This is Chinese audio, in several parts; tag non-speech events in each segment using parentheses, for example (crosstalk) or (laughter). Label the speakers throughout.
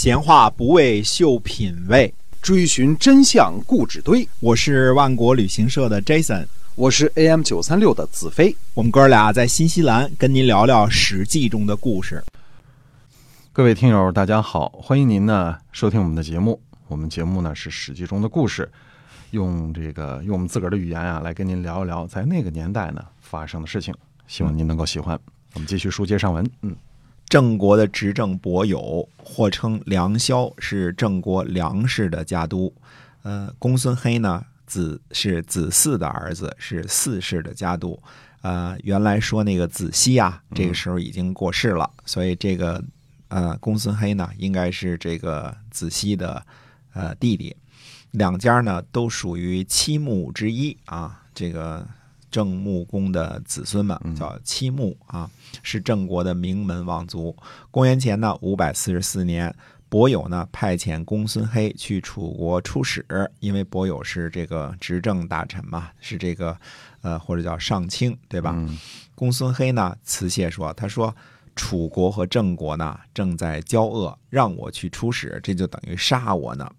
Speaker 1: 闲话不为秀品味，
Speaker 2: 追寻真相故纸堆。
Speaker 1: 我是万国旅行社的 Jason，
Speaker 2: 我是 AM 九三六的子飞。
Speaker 1: 我们哥俩在新西兰跟您聊聊《史记》中的故事。
Speaker 3: 各位听友，大家好，欢迎您呢收听我们的节目。我们节目呢是《史记》中的故事，用这个用我们自个儿的语言啊来跟您聊一聊在那个年代呢发生的事情。希望您能够喜欢。我们继续书接上文。嗯，
Speaker 1: 郑国的执政伯友，或称梁萧，是郑国梁氏的家督。呃，公孙黑呢，子是子嗣的儿子，是四世的家督。呃，原来说那个子熙啊，这个时候已经过世了，所以这个呃公孙黑呢，应该是这个子熙的呃弟弟。两家呢都属于七穆之一啊，这个。郑穆公的子孙们叫七穆啊，是郑国的名门望族。公元前呢五百四十四年，伯友呢派遣公孙黑去楚国出使，因为伯友是这个执政大臣嘛，是这个呃或者叫上卿，对吧？公孙黑呢辞谢说：“他说楚国和郑国呢正在交恶，让我去出使，这就等于杀我呢。”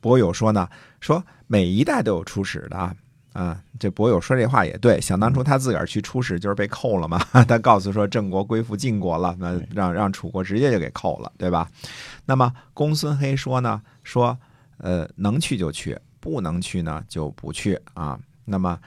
Speaker 1: 伯友说呢：“说每一代都有出使的。”啊，这博友说这话也对。想当初他自个儿去出使，就是被扣了嘛。(laughs) 他告诉说郑国归附晋国了，那让让楚国直接就给扣了，对吧？那么公孙黑说呢，说呃能去就去，不能去呢就不去啊。那么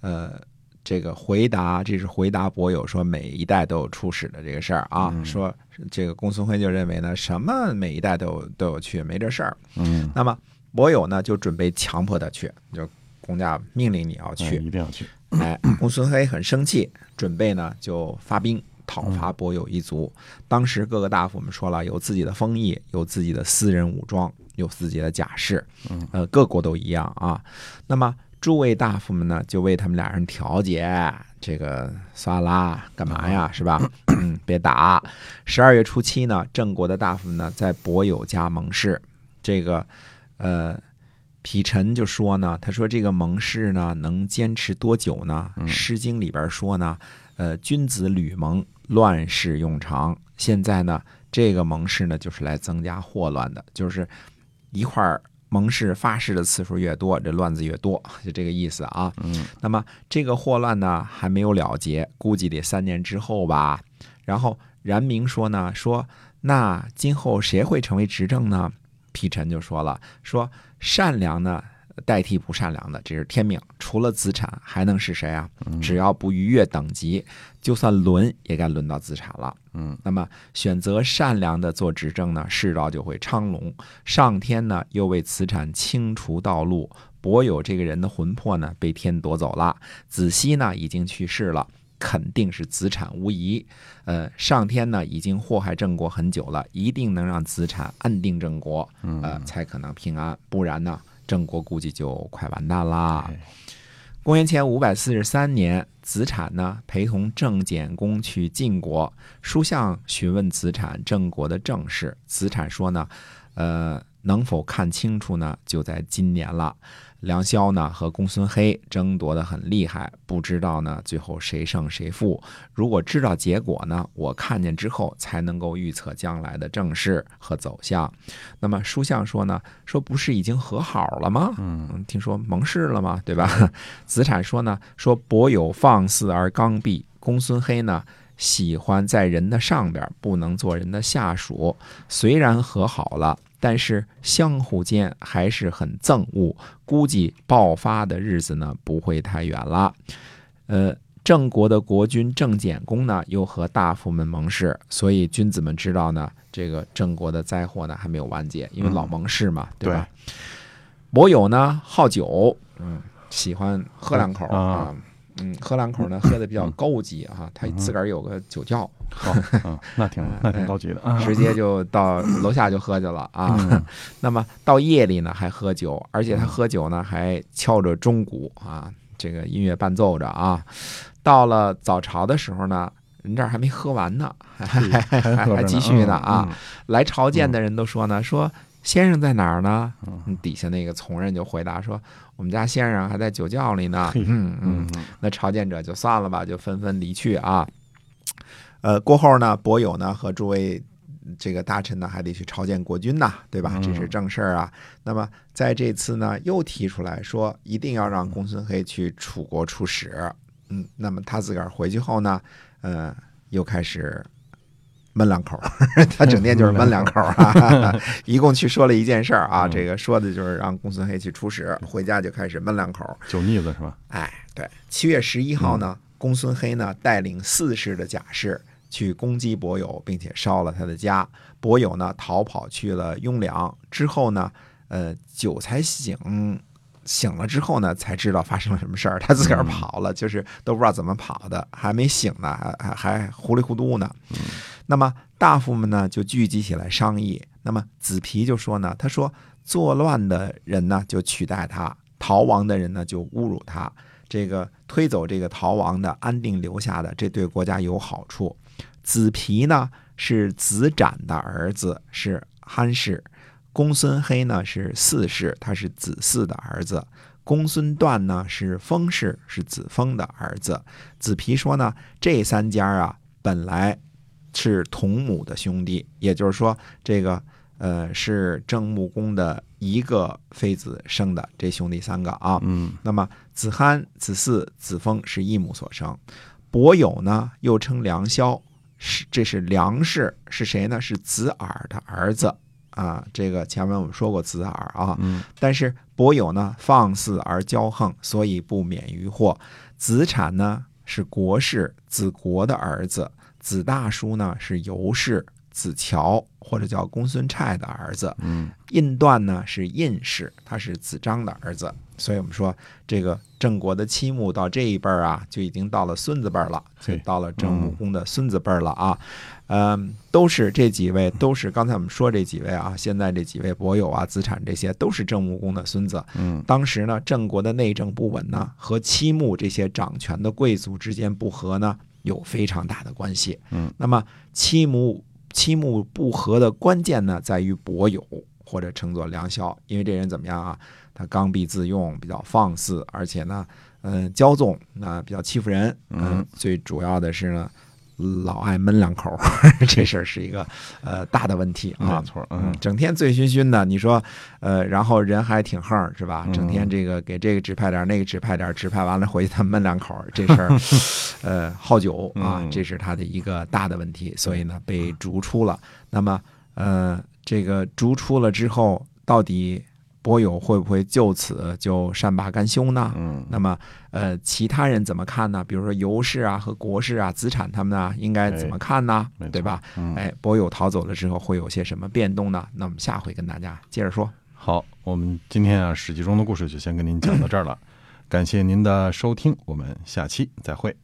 Speaker 1: 呃这个回答，这是回答博友说每一代都有出使的这个事儿啊。说这个公孙黑就认为呢，什么每一代都有都有去，没这事儿。
Speaker 3: 嗯，
Speaker 1: 那么博友呢就准备强迫他去，就。公家命令你要去，
Speaker 3: 一定要去。
Speaker 1: 哎，公孙黑很生气，准备呢就发兵讨伐伯有一族。当时各个大夫们说了，有自己的封邑，有自己的私人武装，有自己的甲士。
Speaker 3: 嗯，
Speaker 1: 呃，各国都一样啊。那么诸位大夫们呢，就为他们俩人调解。这个算了，干嘛呀？是吧？嗯，(clears throat) 别打。十二月初七呢，郑国的大夫们呢在伯友家盟誓。这个，呃。匹陈就说呢，他说这个盟誓呢能坚持多久呢？《诗经》里边说呢，呃，君子履盟，乱世用长。现在呢，这个盟誓呢就是来增加祸乱的，就是一块儿盟誓发誓的次数越多，这乱子越多，(laughs) 就这个意思啊。
Speaker 3: 嗯，
Speaker 1: 那么这个祸乱呢还没有了结，估计得三年之后吧。然后冉明说呢，说那今后谁会成为执政呢？匹陈就说了，说。善良呢，代替不善良的，这是天命。除了子产，还能是谁啊？只要不逾越等级，就算轮也该轮到子产了。
Speaker 3: 嗯，
Speaker 1: 那么选择善良的做执政呢，世道就会昌隆。上天呢，又为子产清除道路。伯友这个人的魂魄呢，被天夺走了。子熙呢，已经去世了，肯定是子产无疑。呃，上天呢，已经祸害郑国很久了，一定能让子产安定郑国，呃，才可能平安。不然呢，郑国估计就快完蛋啦。公元前五百四十三年，子产呢陪同郑简公去晋国，书相询问子产郑国的政事，子产说呢，呃，能否看清楚呢？就在今年了。梁萧呢和公孙黑争夺的很厉害，不知道呢最后谁胜谁负。如果知道结果呢，我看见之后才能够预测将来的政事和走向。那么书相说呢，说不是已经和好了吗？
Speaker 3: 嗯，
Speaker 1: 听说盟誓了吗？对吧？(laughs) 子产说呢，说伯有放肆而刚愎，公孙黑呢喜欢在人的上边，不能做人的下属。虽然和好了。但是相互间还是很憎恶，估计爆发的日子呢不会太远了。呃，郑国的国君郑简公呢又和大夫们盟誓，所以君子们知道呢，这个郑国的灾祸呢还没有完结，因为老盟誓嘛，对吧？伯友呢好酒，嗯，喜欢喝两口啊。嗯，喝两口呢，喝的比较高级啊，他自个儿有个酒窖，
Speaker 3: 哦，(laughs) 那挺那挺高级的，
Speaker 1: 直接就到楼下就喝去了啊。(laughs) 那么到夜里呢还喝酒，而且他喝酒呢还敲着钟鼓啊，这个音乐伴奏着啊。到了早朝的时候呢，人这儿还没喝完呢，还还还 (laughs) 还继续呢啊。来朝见的人都说呢，说先生在哪儿呢？底下那个从人就回答说。我们家先生还在酒窖里呢，嗯嗯，那朝见者就算了吧，就纷纷离去啊。呃，过后呢，伯友呢和诸位这个大臣呢还得去朝见国君呐，对吧？
Speaker 3: 嗯
Speaker 1: 这是正事儿啊。那么在这次呢，又提出来说，一定要让公孙黑去楚国出使。嗯，那么他自个儿回去后呢，呃，又开始闷两口儿，(laughs) 他整天就是闷两口儿啊。(laughs) 一共去说了一件事儿啊，
Speaker 3: 嗯
Speaker 1: 这个说的就是让公孙黑去出使，回家就开始闷两口儿。
Speaker 3: 酒腻子是吧？
Speaker 1: 哎，对，七月十一号呢，公孙黑呢带领四世的甲士去攻击伯友，并且烧了他的家。伯友呢逃跑去了雍凉，之后呢，呃，酒才醒。醒了之后呢，才知道发生了什么事儿。他自个儿跑了，就是都不知道怎么跑的，还没醒呢，还还还糊里糊涂呢。那么大夫们呢就聚集起来商议。那么子皮就说呢，他说作乱的人呢就取代他，逃亡的人呢就侮辱他。这个推走这个逃亡的，安定留下的，这对国家有好处。子皮呢是子展的儿子，是憨氏；公孙黑呢是四世，他是子嗣的儿子。公孙段呢是封氏，是子封的儿子。子皮说呢，这三家啊本来是同母的兄弟，也就是说，这个呃是郑穆公的一个妃子生的，这兄弟三个啊。
Speaker 3: 嗯
Speaker 1: 那么子罕、子嗣、子封是一母所生。伯友呢，又称梁萧，是这是梁氏，是谁呢？是子耳的儿子啊。这个前面我们说过子耳啊，
Speaker 3: 嗯
Speaker 1: 但是伯友呢放肆而骄横，所以不免于祸。子产呢是国氏，子国的儿子；子大叔呢是尤氏，子乔或者叫公孙瓒的儿子。
Speaker 3: 嗯
Speaker 1: 印段呢是印氏，他是子张的儿子，所以我们说这个郑国的七穆到这一辈儿啊，就已经到了孙子辈儿了，
Speaker 3: 就
Speaker 1: 到了郑穆公的孙子辈儿了啊。嗯，都是这几位，都是刚才我们说这几位啊，现在这几位伯友啊、子产这些都是郑穆公的孙子。
Speaker 3: 嗯
Speaker 1: 当时呢，郑国的内政不稳呢，和七穆这些掌权的贵族之间不和呢，有非常大的关系。
Speaker 3: 嗯，
Speaker 1: 那么七目七目不和的关键呢，在于伯友或者称作梁萧，因为这人怎么样啊？他刚愎自用，比较放肆，而且呢，嗯、骄纵，那、比较欺负人。
Speaker 3: 嗯
Speaker 1: 最主要的是呢。老爱闷两口儿，(laughs) 这事儿是一个呃大的问题啊。
Speaker 3: 没错
Speaker 1: 嗯
Speaker 3: 嗯，
Speaker 1: 整天醉醺醺的，你说，呃，然后人还挺横是吧？
Speaker 3: 嗯
Speaker 1: 整天这个给这个指派点，那个指派点，指派完了回去他闷两口，这事儿，(laughs) 呃，好酒啊
Speaker 3: 嗯，
Speaker 1: 这是他的一个大的问题，所以呢被逐出了。那么，呃，这个逐出了之后，到底伯友会不会就此就善罢甘休呢？
Speaker 3: 嗯
Speaker 1: 那么，呃，其他人怎么看呢？比如说尤氏啊和国氏啊、子产他们呢，应该怎么看呢对吧？
Speaker 3: 嗯
Speaker 1: 哎，伯友逃走了之后会有些什么变动呢？那我们下回跟大家接着说。
Speaker 3: 好，我们今天啊《史记》中的故事就先跟您讲到这儿了，感谢您的收听，我们下期再会。